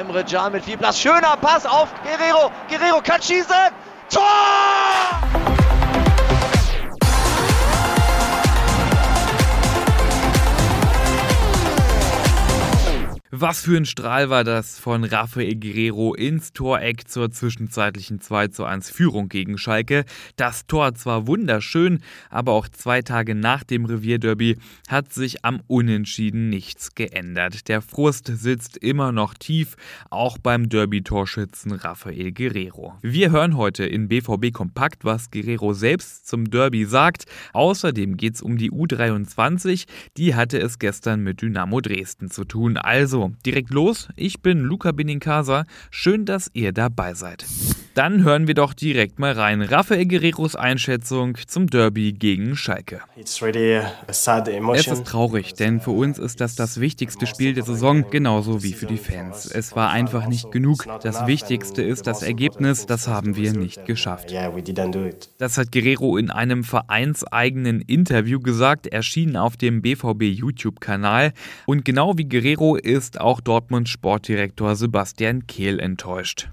Emre Can mit viel Platz. Schöner Pass auf Guerrero. Guerrero kann schießen. Tor! Was für ein Strahl war das von Rafael Guerrero ins Toreck zur zwischenzeitlichen 2 zu 1 Führung gegen Schalke. Das Tor zwar wunderschön, aber auch zwei Tage nach dem Revierderby hat sich am Unentschieden nichts geändert. Der Frust sitzt immer noch tief, auch beim Derby-Torschützen Rafael Guerrero. Wir hören heute in BVB Kompakt, was Guerrero selbst zum Derby sagt. Außerdem geht es um die U23, die hatte es gestern mit Dynamo Dresden zu tun. Also direkt los. Ich bin Luca Benincasa. Schön, dass ihr dabei seid. Dann hören wir doch direkt mal rein. Rafael Guerreros Einschätzung zum Derby gegen Schalke. Es ist traurig, denn für uns ist das das wichtigste Spiel der Saison, genauso wie für die Fans. Es war einfach nicht genug. Das Wichtigste ist das Ergebnis, das haben wir nicht geschafft. Das hat Guerrero in einem vereinseigenen Interview gesagt, erschienen auf dem BVB YouTube-Kanal. Und genau wie Guerrero ist auch Dortmunds Sportdirektor Sebastian Kehl enttäuscht.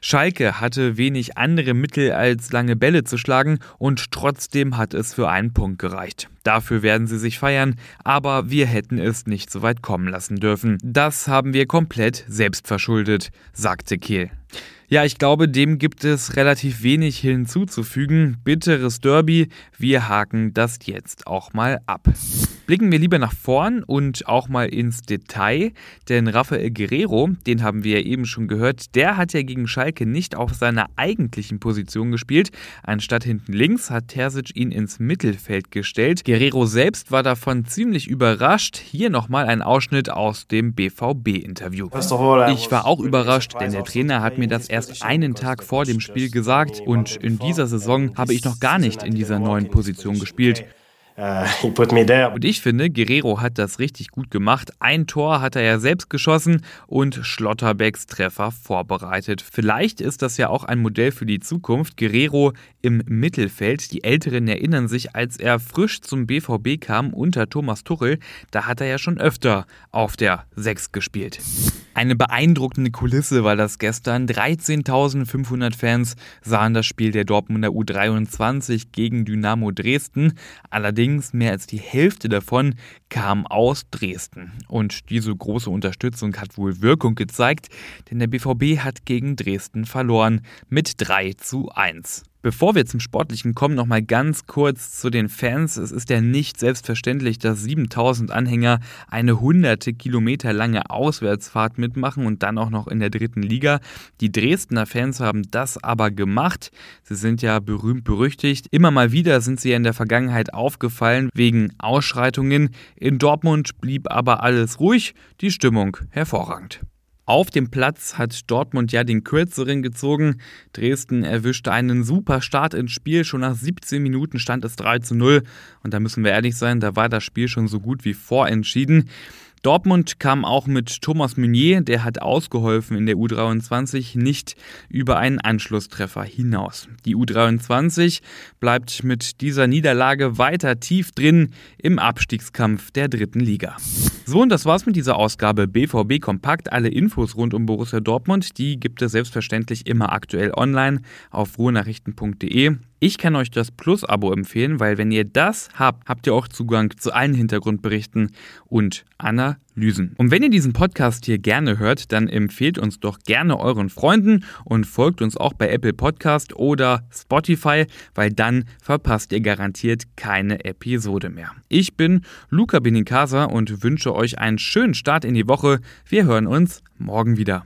Schalke hatte wenig andere Mittel als lange Bälle zu schlagen und trotzdem hat es für einen Punkt gereicht. Dafür werden sie sich feiern, aber wir hätten es nicht so weit kommen lassen dürfen. Das haben wir komplett selbst verschuldet, sagte Kehl. Ja, ich glaube, dem gibt es relativ wenig hinzuzufügen. Bitteres Derby, wir haken das jetzt auch mal ab. Blicken wir lieber nach vorn und auch mal ins Detail, denn Rafael Guerrero, den haben wir ja eben schon gehört, der hat ja gegen Schalke nicht auf seiner eigentlichen Position gespielt. Anstatt hinten links hat Terzic ihn ins Mittelfeld gestellt. Guerrero selbst war davon ziemlich überrascht. Hier nochmal ein Ausschnitt aus dem BVB-Interview. Ich war auch überrascht, denn der Trainer hat mir das erst einen Tag vor dem Spiel gesagt und in dieser Saison habe ich noch gar nicht in dieser neuen Position gespielt. Uh, und ich finde, Guerrero hat das richtig gut gemacht. Ein Tor hat er ja selbst geschossen und Schlotterbecks Treffer vorbereitet. Vielleicht ist das ja auch ein Modell für die Zukunft. Guerrero im Mittelfeld. Die Älteren erinnern sich, als er frisch zum BVB kam unter Thomas Tuchel, da hat er ja schon öfter auf der 6 gespielt. Eine beeindruckende Kulisse war das gestern. 13.500 Fans sahen das Spiel der Dortmunder U23 gegen Dynamo Dresden. Allerdings mehr als die Hälfte davon kam aus Dresden. Und diese große Unterstützung hat wohl Wirkung gezeigt, denn der BVB hat gegen Dresden verloren mit 3 zu 1. Bevor wir zum Sportlichen kommen, noch mal ganz kurz zu den Fans. Es ist ja nicht selbstverständlich, dass 7000 Anhänger eine hunderte Kilometer lange Auswärtsfahrt mitmachen und dann auch noch in der dritten Liga. Die Dresdner Fans haben das aber gemacht. Sie sind ja berühmt berüchtigt. Immer mal wieder sind sie ja in der Vergangenheit aufgefallen wegen Ausschreitungen. In Dortmund blieb aber alles ruhig, die Stimmung hervorragend. Auf dem Platz hat Dortmund ja den kürzeren gezogen. Dresden erwischte einen super Start ins Spiel. Schon nach 17 Minuten stand es 3 zu 0. Und da müssen wir ehrlich sein, da war das Spiel schon so gut wie vorentschieden. Dortmund kam auch mit Thomas Meunier, der hat ausgeholfen in der U23, nicht über einen Anschlusstreffer hinaus. Die U23 bleibt mit dieser Niederlage weiter tief drin im Abstiegskampf der dritten Liga. So, und das war's mit dieser Ausgabe BVB Kompakt. Alle Infos rund um Borussia Dortmund, die gibt es selbstverständlich immer aktuell online auf ruhenachrichten.de. Ich kann euch das Plus-Abo empfehlen, weil wenn ihr das habt, habt ihr auch Zugang zu allen Hintergrundberichten und Analysen. Und wenn ihr diesen Podcast hier gerne hört, dann empfehlt uns doch gerne euren Freunden und folgt uns auch bei Apple Podcast oder Spotify, weil dann verpasst ihr garantiert keine Episode mehr. Ich bin Luca Benincasa und wünsche euch einen schönen Start in die Woche. Wir hören uns morgen wieder.